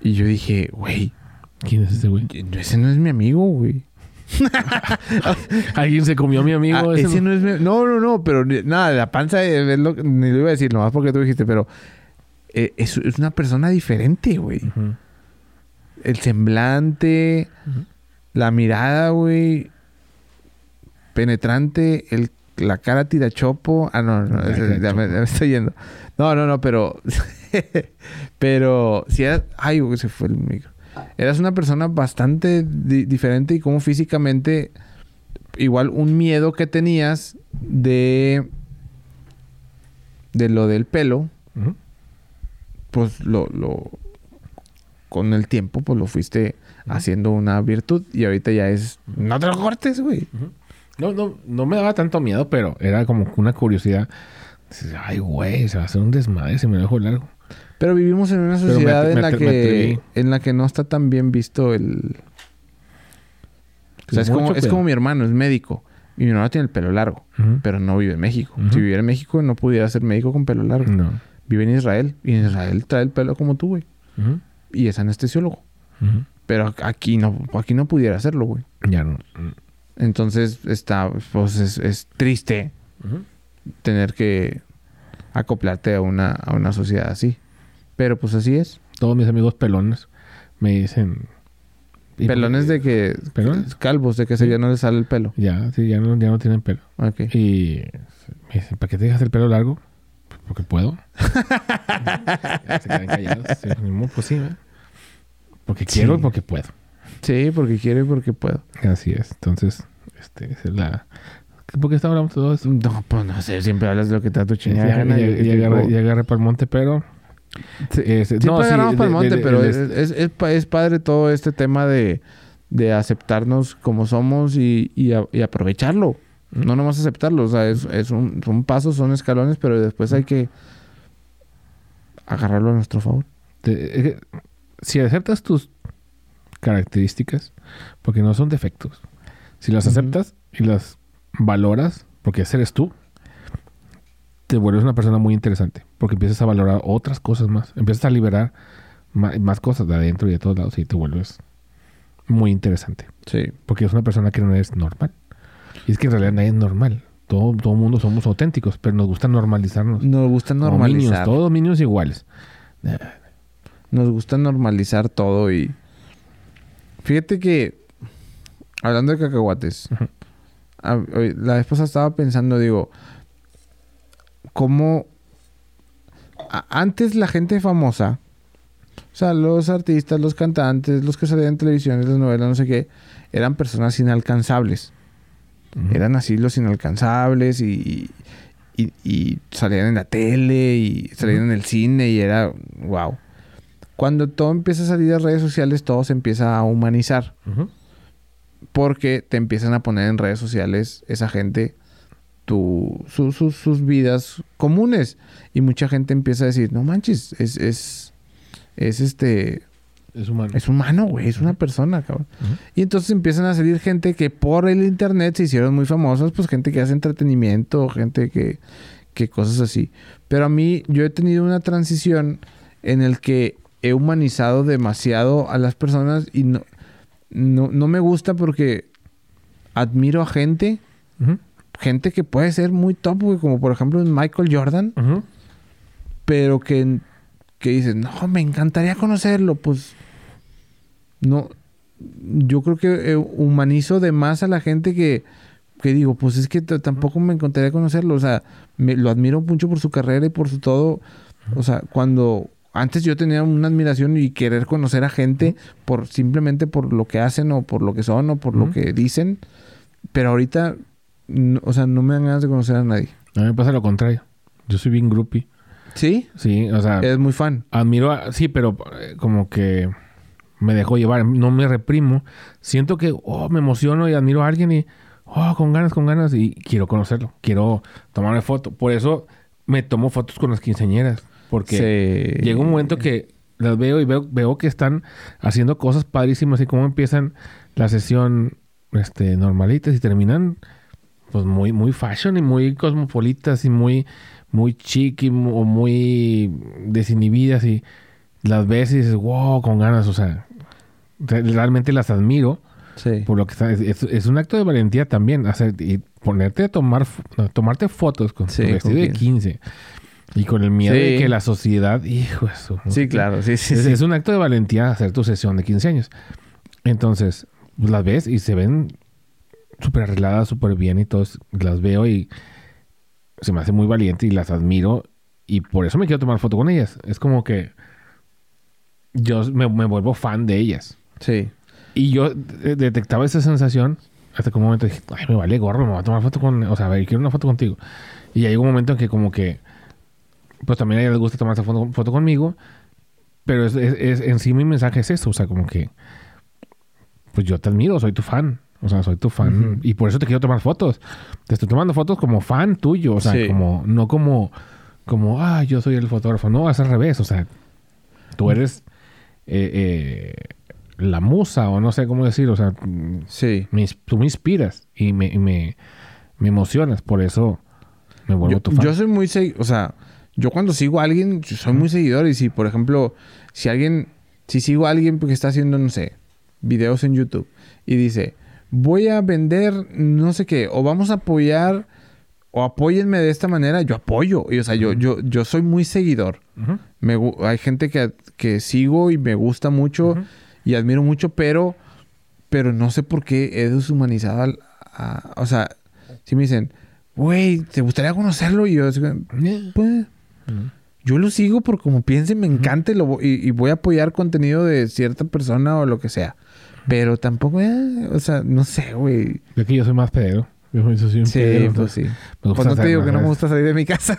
Y yo dije, güey, ¿Quién es ese güey? ese no es mi amigo, güey. <laughs> Alguien se comió a mi amigo. Ah, ese ese no- no es mi... No, no, no, pero nada, la panza es lo- ni lo iba a decir, nomás porque tú dijiste, pero eh, es, es una persona diferente, güey. El semblante, la mirada, güey. Penetrante, el, la cara tirachopo. Ah, no, no, cara ya, me, ya me estoy yendo. No, no, no, pero. <laughs> pero si eras. Ay, se fue el micro. Eras una persona bastante di- diferente y como físicamente. Igual un miedo que tenías de. de lo del pelo pues lo, lo con el tiempo pues lo fuiste haciendo una virtud y ahorita ya es no te lo cortes güey No, no, no me daba tanto miedo, pero era como una curiosidad. Ay, güey, se va a hacer un desmadre si me lo dejo largo. pero vivimos en una me sociedad en la que en la que no está tan bien visto el o sea, es, como, es como mi hermano es médico y mi hermano tiene el pelo largo pero no vive en México. Si viviera en México no pudiera ser médico con pelo largo. No. vive en Israel y en Israel trae el pelo como tú güey. Y es anestesiólogo. Pero aquí no aquí no pudiera hacerlo güey. Ya no. Entonces está, pues es, es triste tener que acoplarte a una, a una sociedad así. Pero pues así es. Todos mis amigos pelones me dicen... ¿y por Pelones de que... ¿Pelones? Calvos, de que se ya no les sale el pelo. Ya, sí, ya no, ya no tienen pelo. Y me dicen, ¿para qué te dejas el pelo largo? "Pues Porque puedo. <laughs> Ya se quedan callados. Sí, pues sí, ¿eh? Porque quiero y porque puedo. Sí, porque quiero y porque puedo. Así es. Entonces, este, esa es la... ¿Por qué está hablando de todo esto? No, pues no sé, siempre hablas de lo que te da tu chingada y- ya y- agarré, para el monte, pero... Sí, eh, Siempre no, sí, agarramos para el monte, de- pero es, es, es pa- es padre todo este tema de, de aceptarnos como somos y, y, a- y aprovecharlo. No nomás aceptarlo, o sea, es, es un, son pasos, son escalones, pero después hay que agarrarlo a nuestro favor. que si aceptas tus características, porque no son defectos, si las aceptas y las valoras, porque ese eres tú, te vuelves una persona muy interesante, porque empiezas a valorar otras cosas más, empiezas a liberar más, cosas de adentro y de todos lados y te vuelves muy interesante, Sí. porque es una persona que no es normal. Y es que en realidad nadie es normal. Todo, todo mundo somos auténticos, pero nos gusta normalizarnos. Nos gusta normalizar. niños, todos niños iguales. Nos gusta normalizar todo y... Fíjate que... Hablando de cacahuates. La vez pasada estaba pensando, digo... ¿Cómo... antes la gente famosa... O sea, los artistas, los cantantes, los que salían en televisión, en las novelas, no sé qué... Eran personas inalcanzables. Eran así los inalcanzables y, y, y salían en la tele y salían en el cine y era wow. Cuando todo empieza a salir de redes sociales, todo se empieza a humanizar porque te empiezan a poner en redes sociales esa gente tu, su- su- sus vidas comunes y mucha gente empieza a decir, no manches, es, es, es este, Es humano. es humano, güey, es una persona, cabrón. Y entonces empiezan a salir gente que por el internet se hicieron muy famosas, pues gente que hace entretenimiento, gente que, que cosas así. Pero a mí, yo he tenido una transición en el que he humanizado demasiado a las personas y no, no, no me gusta porque admiro a gente, gente que puede ser muy top, güey, como por ejemplo un Michael Jordan, pero que, que dices, no, me encantaría conocerlo, pues no, yo creo que eh, humanizo de más a la gente que, que digo, pues es que tampoco me encantaría conocerlo, o sea, me, lo admiro mucho por su carrera y por su todo, o sea, cuando antes yo tenía una admiración y querer conocer a gente por simplemente por lo que hacen o por lo que son o por lo que dicen. Pero ahorita, no- o sea, no me dan ganas de conocer a nadie. A mí me pasa lo contrario. Yo soy bien groupie. ¿Sí? Sí, o sea, Es muy fan. admiro a... Sí, pero eh, como que me dejo llevar. No me reprimo. Siento que, oh, me emociono y admiro a alguien y, oh, con ganas, con ganas. Y quiero conocerlo. Quiero tomarme foto. Por eso me tomo fotos con las quinceañeras. Porque Sí. llega un momento que las veo y veo, veo que están haciendo cosas padrísimas y cómo empiezan la sesión este, normalitas y terminan pues muy, muy fashion y muy cosmopolitas y muy, muy chic y mu- o muy desinhibidas y las ves y dices, wow, con ganas, o sea, re- realmente las admiro Sí. por lo que está, es, un acto de valentía también, hacer y ponerte a tomar, no, tomarte fotos con Sí, tu vestido de 15 y con el miedo de Sí. que la sociedad, hijo de su- Sí, claro. Sí, sí, es, sí. es un acto de valentía hacer tu sesión de 15 años. Entonces, pues, las ves y se ven súper arregladas, súper bien y todos las veo y se me hace muy valiente y las admiro y por eso me quiero tomar foto con ellas. Es como que yo me, me vuelvo fan de ellas. Sí. Y yo de- detectaba esa sensación hasta que un momento dije, ay, me vale gorro, me voy a tomar foto con... O sea, a ver, quiero una foto contigo. Y llegó un momento en que como que... Pues también a ella les gusta tomarse foto, foto conmigo. Pero es, es- es- en sí mi mensaje es eso. O sea, como que... Pues yo te admiro, soy tu fan. O sea, soy tu fan. Y por eso te quiero tomar fotos. Te estoy tomando fotos como fan tuyo. O sea, Sí. como... No como... Como, ah, yo soy el fotógrafo. No, es al revés. O sea, tú eres... eh, eh, la musa o no sé cómo decir. O sea, Sí. me tú me inspiras y me, y me, me emocionas. Por eso me vuelvo Yo, tu fan. yo soy muy o sea, yo cuando sigo a alguien, yo soy muy seguidor. Y si, por ejemplo, si alguien, si sigo a alguien que está haciendo, no sé, videos en YouTube y dice, voy a vender no sé qué, o vamos a apoyar, o apóyenme de esta manera, yo apoyo. Y o sea, yo, yo, yo soy muy seguidor. Me gu- hay gente que, que sigo y me gusta mucho y admiro mucho, pero, pero no sé por qué he deshumanizado al, a- o sea, si me dicen, güey, ¿te gustaría conocerlo? Y yo, así, yo lo sigo por como piense, me encanta y, lo y, y voy a apoyar contenido de cierta persona o lo que sea. Pero tampoco, eh, o sea, no sé, güey. Yo que yo soy más pedero. Yo soy un Sí, pedero, pues sí. Pues no te digo que no me gusta salir de mi <laughs> casa.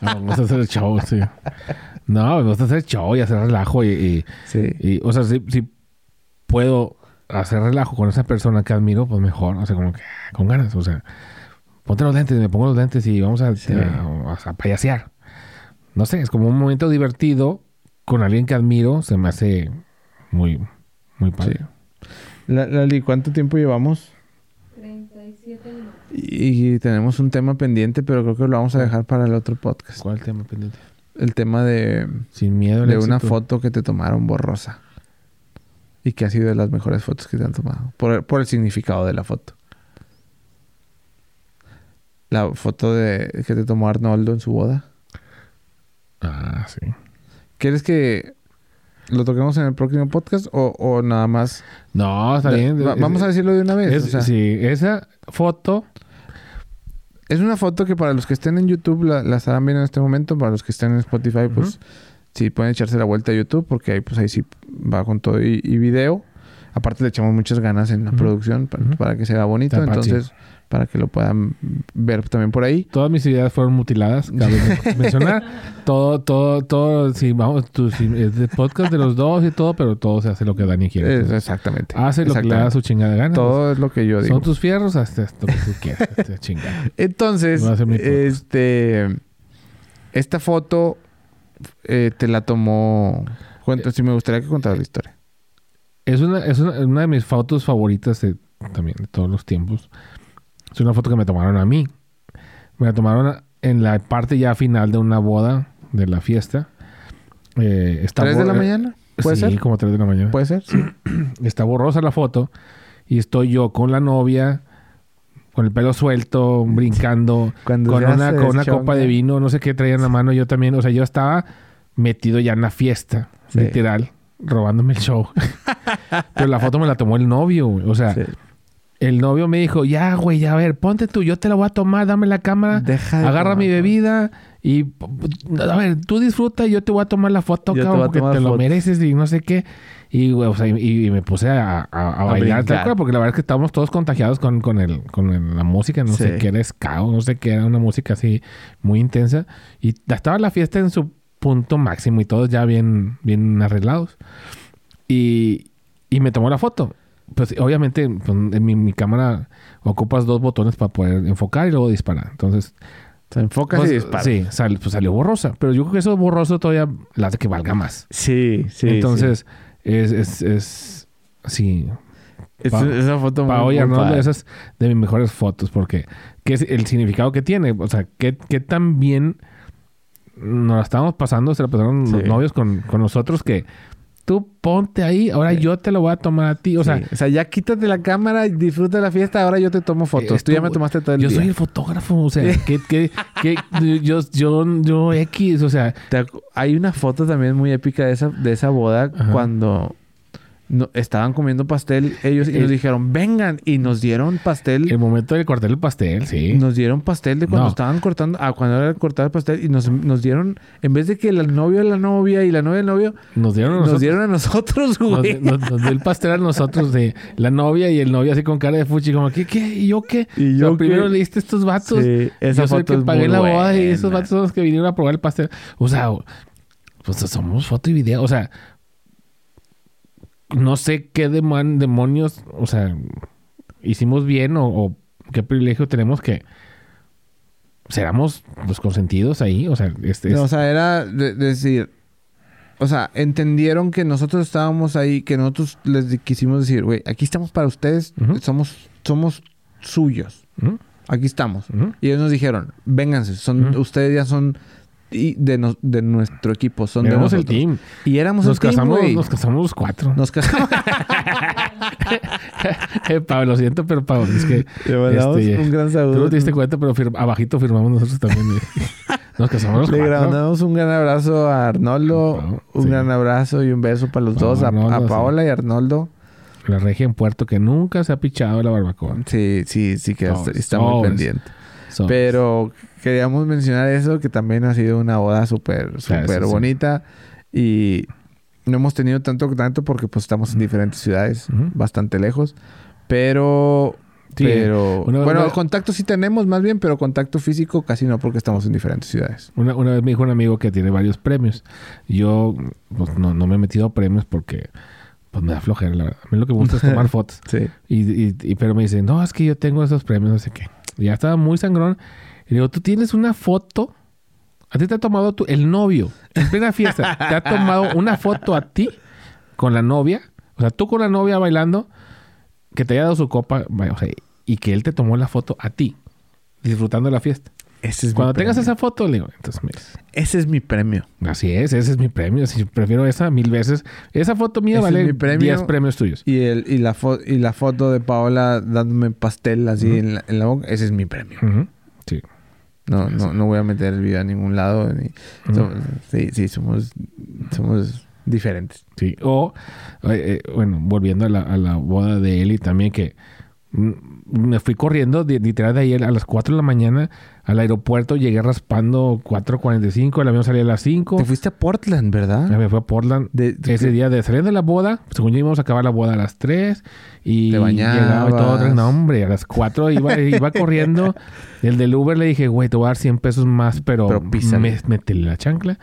No, me gusta hacer el show, sí. <laughs> No, me gusta hacer show y hacer relajo y... y- sí. y, o sea, si, si puedo hacer relajo con esa persona que admiro, pues mejor. O sea, como que ah, con ganas. O sea, ponte los lentes, me pongo los lentes y vamos a, Sí. a- a payasear. No sé, es como un momento divertido con alguien que admiro. Se me hace muy, muy padre. La- Lali, ¿cuánto tiempo llevamos? 37 minutos. Y, y tenemos un tema pendiente, pero creo que lo vamos a dejar para el otro podcast. ¿Cuál tema pendiente? El tema de, Sin miedo de una foto que te tomaron borrosa. Y que ha sido de las mejores fotos que te han tomado. Por el, por el significado de la foto. La foto de que te tomó Arnoldo en su boda. Ah, sí. ¿Quieres que lo toquemos en el próximo podcast o, o nada más? No, está bien. Va- vamos a decirlo de una vez. es- o sea, sí, esa foto... Es una foto que para los que estén en YouTube la, la estarán viendo en este momento. Para los que estén en Spotify, pues sí pueden echarse la vuelta a YouTube porque ahí pues ahí sí va con todo y, y video. Aparte le echamos muchas ganas en la producción para, que se vea bonito. Está Entonces, para que lo puedan ver también por ahí. Todas mis ideas fueron mutiladas, cabe men- <laughs> mencionar. Todo, todo, todo, sí, vamos, tú, sí, es de podcast de los dos y todo, pero todo se hace lo que Dani quiere. Entonces, exactamente. hace lo que le da su chingada gana. Todo es lo que yo Pues, digo. Son tus fierros, haz esto que tú quieras. chingada. <laughs> Entonces, este... Esta foto eh, te la tomó... Cuento, si me gustaría que contaras la historia. Es una, es una, una de mis fotos favoritas de, también de todos los tiempos. Es una foto que me tomaron a mí. Me la tomaron en la parte ya final de una boda de la fiesta. Eh, está ¿Tres de la mañana? ¿Puede sí, ser? como 3 de la mañana. ¿Puede ser? Sí. <clears throat> Está borrosa la foto y estoy yo con la novia, con el pelo suelto, <laughs> brincando, Cuando con una, con copa de vino, no sé qué traía en la mano yo también. O sea, yo estaba metido ya en la fiesta, Sí. literal, robándome el show. <laughs> Pero la foto me la tomó el novio. O sea, Sí. El novio me dijo, ya, güey, ya, a ver, ponte tú, yo te la voy a tomar, dame la cámara, Deja de agarra mi tomar, bebida y, a ver, tú disfruta y yo te voy a tomar la foto, Yo cabrón, a porque te lo fotos. mereces y no sé qué. Y, güey, o sea, y, y me puse a, a- a bailar, tal cual, porque la verdad es que estábamos todos contagiados con, con, el, con el- la música, no sé Sí. qué era ska, o no sé qué, era una música así muy intensa. Y estaba la fiesta en su punto máximo y todos ya bien, bien arreglados. Y, y me tomó la foto. Pues obviamente pues, en mi, mi cámara ocupas dos botones para poder enfocar y luego disparar. Entonces, Te enfocas pues, y disparas. sí, sal- pues salió borrosa. Pero yo creo que eso borroso todavía la hace que valga más. Sí, sí. Entonces, es, es, es, sí. sí. Es- pa- esa foto Para muy- Arnoldo, padre. esas de mis mejores fotos, porque ¿qué es el significado que tiene? O sea, ¿qué, qué tan bien nos la estábamos pasando? Se la pasaron los novios con, con nosotros que tú ponte ahí, ahora yo te lo voy a tomar a ti. O sea, o sea, ya quítate la cámara disfruta la fiesta. Ahora yo te tomo fotos. Tú ya esto- me tomaste todo el yo día. soy el fotógrafo, o sea, que, que, que yo, yo, yo X, o sea, Hay una foto también muy épica de esa, de esa boda Ajá. cuando no- estaban comiendo pastel ellos y nos dijeron, vengan. Y nos dieron pastel. el momento de cortar el pastel, sí. Nos dieron pastel de cuando No. estaban cortando, ah, cuando era cortar el pastel y nos, nos dieron, en vez de que el novio de la novia y la novia del novio, Nos dieron a nos nosotros. dieron a nosotros, Nos, güey. nos- nos dio el pastel a nosotros de la novia y el novio así con cara de fuchi, como, ¿qué, qué? ¿Y yo qué? ¿Y O sea, yo primero qué? le diste estos vatos. Sí, esa yo soy el que pagué la boda y esos buena. vatos son los que vinieron a probar el pastel. O sea, pues somos foto y video. O sea, no sé qué demonios, o sea, hicimos bien o, o qué privilegio tenemos que seramos los consentidos ahí. O sea, este es- No, o sea, era de- decir, o sea, entendieron que nosotros estábamos ahí, que nosotros les quisimos decir, güey, aquí estamos para ustedes, somos, somos suyos, aquí estamos. Y ellos nos dijeron, vénganse, son, ustedes ya son y de, nos- de nuestro equipo, son Éramos de el team. Y éramos Nos el team, casamos, güey. nos casamos los cuatro. Nos casamos. <laughs> <laughs> Eh, Pablo, lo siento, pero Pablo, es que mandamos Este, un gran tú saludo. no te diste cuenta, pero abajito firmamos nosotros también. güey. <laughs> Nos casamos los Le cuatro. mandamos un gran abrazo a Arnoldo, Pablo, un sí. gran abrazo y un beso para los Pablo, dos, a, Arnoldo, a sí. Paola y Arnoldo. La regia en Puerto que nunca se ha pichado la barbacoa. Sí, sí, sí que está muy pendiente. Pero queríamos mencionar eso, que también ha sido una boda súper, súper sí. bonita. Y no hemos tenido tanto tanto porque pues estamos en diferentes ciudades, bastante lejos. Pero... Sí, pero una- bueno, una- contacto sí tenemos más bien, pero contacto físico casi no porque estamos en diferentes ciudades. una, una vez me dijo un amigo que tiene varios premios. Yo pues, no, no me he metido a premios porque pues, me da flojera, la verdad. A mí lo que me gusta es tomar <laughs> fotos. Sí. Y, y- y- pero me dicen, no, es que yo tengo esos premios, no sé qué. Ya estaba muy sangrón. Y digo, tú tienes una foto. A ti te ha tomado tu, el novio en plena fiesta. te ha tomado una foto a ti con la novia. O sea, tú con la novia bailando, que te haya dado su copa, y que él te tomó la foto a ti, disfrutando de la fiesta. Ese es Cuando mi tengas premio. esa foto, le digo, entonces, mira, Ese es mi premio. así es, ese es mi premio. Si prefiero esa mil veces. Esa foto mía Ese vale mi premio. 10 premios tuyos. Y, el, y, la y la foto de Paola dándome pastel así en, la, en la boca, ese es mi premio. Sí. No, no, no voy a meter el video a ningún lado. ni- sí, sí, somos, somos diferentes. Sí, o, eh, eh, bueno, volviendo a la, a la boda de Eli también, que mm, me fui corriendo, literal de ayer a las 4 de la mañana al aeropuerto, llegué raspando 4.45, el avión salía a las 5, Te fuiste a Portland, ¿verdad? ya me fui a Portland. De- de- Ese día de salir de la boda, según yo íbamos a acabar la boda a las 3 y Te llegaba y todo. No, hombre, a las 4 iba, <laughs> iba corriendo. El del Uber le dije, güey, te voy a dar 100 pesos más, pero, Pero me, métele la chancla.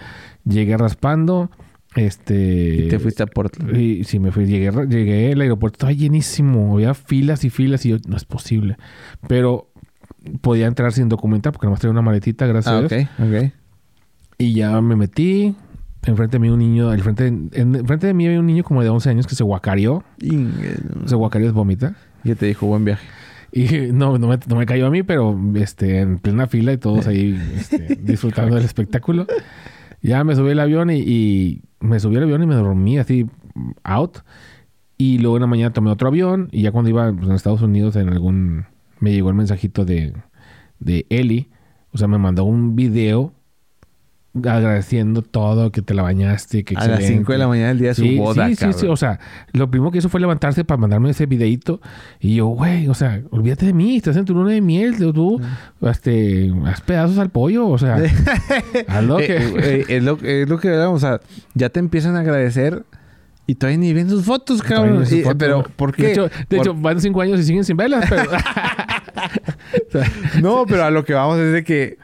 Llegué raspando. Este. Y te fuiste a Portland. Y sí, me fui. Llegué, llegué al aeropuerto, estaba llenísimo. Había filas y filas y yo, no es posible. Pero podía entrar sin documentar porque nomás traía una maletita, gracias Ah, a ok, Dios. ok. Y ya me metí. Enfrente de mí un niño, al frente, en, enfrente de mí había un niño como de 11 años que se guacareó. Se guacareó es vomita. Y te dijo, buen viaje. Y no, no, me, no me cayó a mí, pero este, en plena fila y todos ahí este, <laughs> disfrutando del espectáculo. Ya me subí al avión y, y me subí al avión y me dormí así out. Y luego en la mañana tomé otro avión y ya cuando iba pues, en Estados Unidos en algún... Me llegó el mensajito de, de Eli. O sea, me mandó un video agradeciendo todo, que te la bañaste, que A las 5 de la mañana del día de su Sí, boda, sí, sí, cabrón. sí, o sea, lo primero que hizo fue levantarse para mandarme ese videito y yo, güey, o sea, olvídate de mí, estás en tu luna de miel, tú, tú, este, haz pedazos al pollo, o sea, <laughs> haz lo Eh, que... eh, es, lo, es lo que o sea, ya te empiezan a agradecer y todavía ni ven sus fotos, cabrón. Sus fotos. pero, ¿por qué? De hecho, de Por- hecho, van cinco años y siguen sin verlas, pero... <laughs> <laughs> No, pero a lo que vamos es de que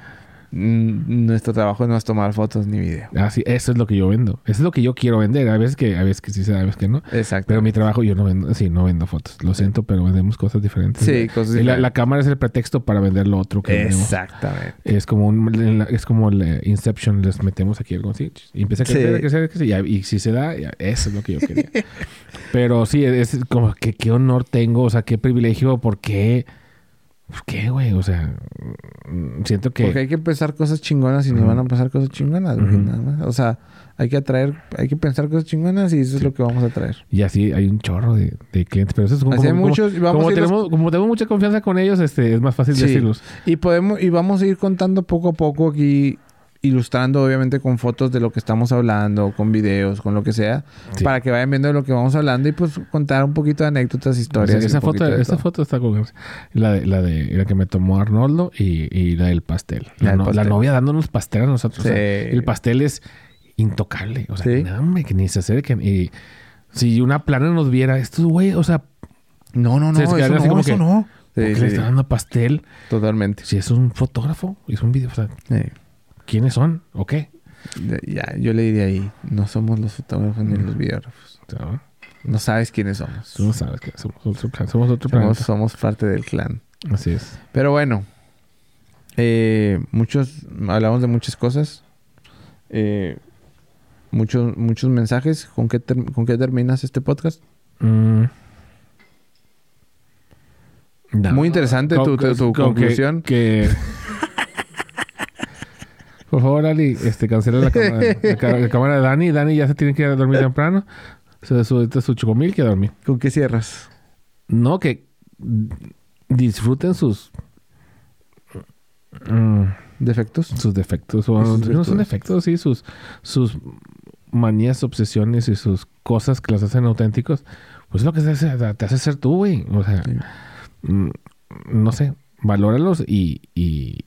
nuestro trabajo no es tomar fotos ni video. así, eso es lo que yo vendo. Eso es lo que yo quiero vender. A veces que, a veces que sí se da, a veces que no. Exacto. Pero mi trabajo yo no vendo, sí, no vendo fotos. Lo siento, pero vendemos cosas diferentes. Sí, cosas Y la, diferentes. la cámara es el pretexto para vender lo otro que vendemos. Exactamente. Es como un, es como el Inception, les metemos aquí algo así y empieza a crecer, Sí. a crecer, a crecer, y, si se da, ya, eso es lo que yo quería. <laughs> Pero sí, es como que qué honor tengo, o sea, qué privilegio, ¿por qué? ¿Por qué, güey? O sea, siento que... Porque hay que pensar cosas chingonas y nos van a pasar cosas chingonas, güey, nada más. O sea, hay que atraer, hay que pensar cosas chingonas y eso es lo que vamos a traer. Y así hay un chorro de, de clientes, pero eso es como, Así hay como- muchos vamos tenemos, como tenemos mucha confianza con ellos, este, es más fácil Sí. decirlos. Y podemos, y vamos a ir contando poco a poco aquí, ilustrando obviamente con fotos de lo que estamos hablando, con videos, con lo que sea, Sí. para que vayan viendo de lo que vamos hablando y pues contar un poquito de anécdotas, historias. O sea, y esa foto, esa foto está con la de, la de la que me tomó Arnoldo y, y la del pastel. La La, del no- la pastel. novia dándonos pastel a nosotros. Sí. O sea, el pastel es intocable. O sea, Sí. hombre, que ni se acerquen. Y si una plana nos viera, estos güey, o sea, No, no, no, eso no, como eso que- no. ¿por Sí, qué sí, le está dando pastel? Totalmente. Si es un fotógrafo, es un video. O sea. ¿Quiénes son? ¿O qué? Ya, yo le diría ahí, no somos los fotógrafos ni los videógrafos. No sabes quiénes somos. tú no sabes que somos otro, plan- somos otro Somos, somos parte del clan. Así es. Pero bueno, eh, muchos, hablamos de muchas cosas. Eh, muchos, muchos mensajes. ¿Con qué, ter- ¿Con qué terminas este podcast? Mm. No. Muy interesante tu, tu- tu Con que- conclusión. Que, Por favor, Ali, este, cancela la cámara, la, cámara de Dani. Dani ya se tiene que ir a dormir temprano. Se su, su chocomil que a dormir. ¿Con qué cierras? No, que disfruten sus... mm, ¿Defectos? sus defectos. O, Y sus no son defectos, sí. Sus, sus manías, obsesiones y sus cosas que los hacen auténticos. Pues es lo que te hace, te hace ser tú, güey. O sea, Sí. mm, no sé, valóralos y, y,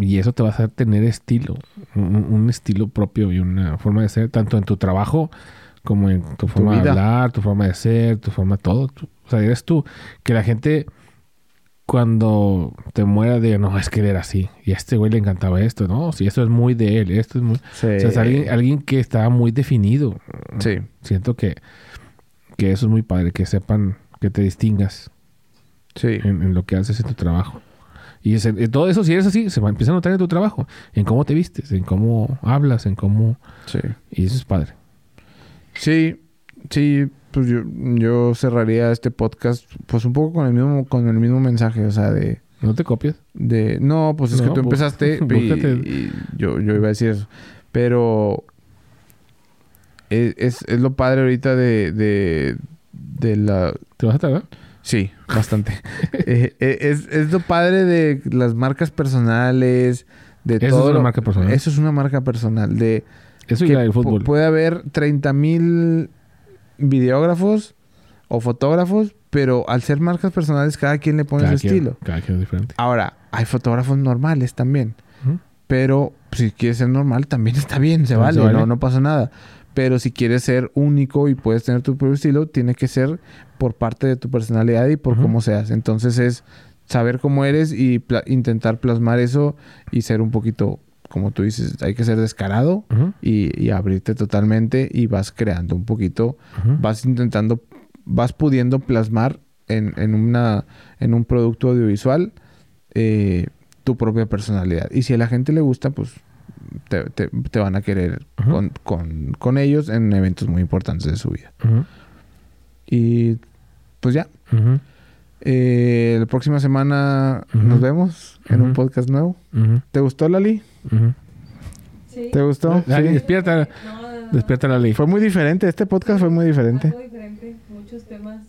y eso te va a hacer tener estilo, un, un estilo propio y una forma de ser, tanto en tu trabajo como en tu forma de hablar, tu forma de ser, tu forma todo. Tú- o sea, eres tú. Que la gente cuando te muera diga, no, es que él era así. Y a este güey le encantaba esto. No, si eso es muy de él. Esto es muy... Sí. O sea, es alguien, alguien que estaba muy definido. Sí. Siento que, que eso es muy padre, que sepan que te distingas Sí. en, en lo que haces en tu trabajo. Y ese- en todo eso, si eres así, se va a empezar a notar en tu trabajo, en cómo te vistes, en cómo hablas, en cómo... Sí. Y eso es padre. Sí, sí, pues yo, yo cerraría este podcast pues un poco con el mismo, con el mismo mensaje, o sea, de, No te copies. de no, pues es No, que tú bú- empezaste <laughs> y yo, yo iba a decir eso. Pero es, es, es lo padre ahorita de, de, de la ¿Te vas a tardar? Sí, bastante. <laughs> Eh, eh, es, es lo padre de las marcas personales, de Eso es todo. una lo- marca personal. Eso es una marca personal. De Eso y que la del fútbol. puede haber 30 mil videógrafos o fotógrafos, pero al ser marcas personales, cada quien le pone cada su quien, estilo. Cada quien es diferente. Ahora, hay fotógrafos normales también. Pero si quieres ser normal, también está bien, se vale, se vale. No, no pasa nada. Pero si quieres ser único y puedes tener tu propio estilo, tiene que ser por parte de tu personalidad y por cómo seas. Entonces es saber cómo eres y pla- intentar plasmar eso y ser un poquito, como tú dices, hay que ser descarado y, y abrirte totalmente y vas creando un poquito, vas intentando, vas pudiendo plasmar en, en, una, en un producto audiovisual eh, tu propia personalidad. Y si a la gente le gusta, pues te, te- te van a querer con, con- con ellos en eventos muy importantes de su vida. Y pues ya, eh, la próxima semana nos vemos en un podcast nuevo. ¿Te gustó, Lali? Sí. ¿Te gustó? Sí. despierta, No, no, no. despierta la ley. Fue muy diferente. Este podcast fue muy diferente. Algo diferente. Muchos temas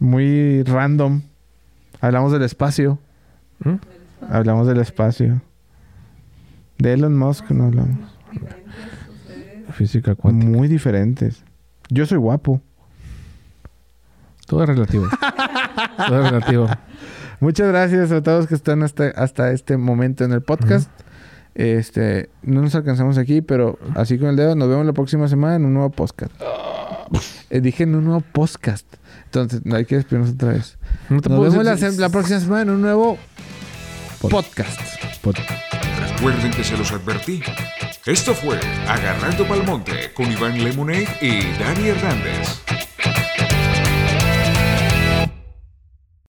Muy random. Hablamos del espacio. ¿Mm? del espacio. Hablamos del espacio. De Elon Musk no hablamos. Física cuántica. Muy diferentes. Yo soy guapo. Todo es relativo. Todo es relativo. Muchas gracias a todos que están hasta, hasta este momento en el podcast. Este, no nos alcanzamos aquí, pero así con el dedo, nos vemos la próxima semana en un nuevo podcast. Eh, dije en un nuevo podcast. Entonces, hay que despedirnos otra vez. No Nos vemos la, la próxima semana en un nuevo Pod- podcast. Recuerden que se los advertí. Esto fue Agarrando Palmonte con Iván Lemonade y Dani Hernández.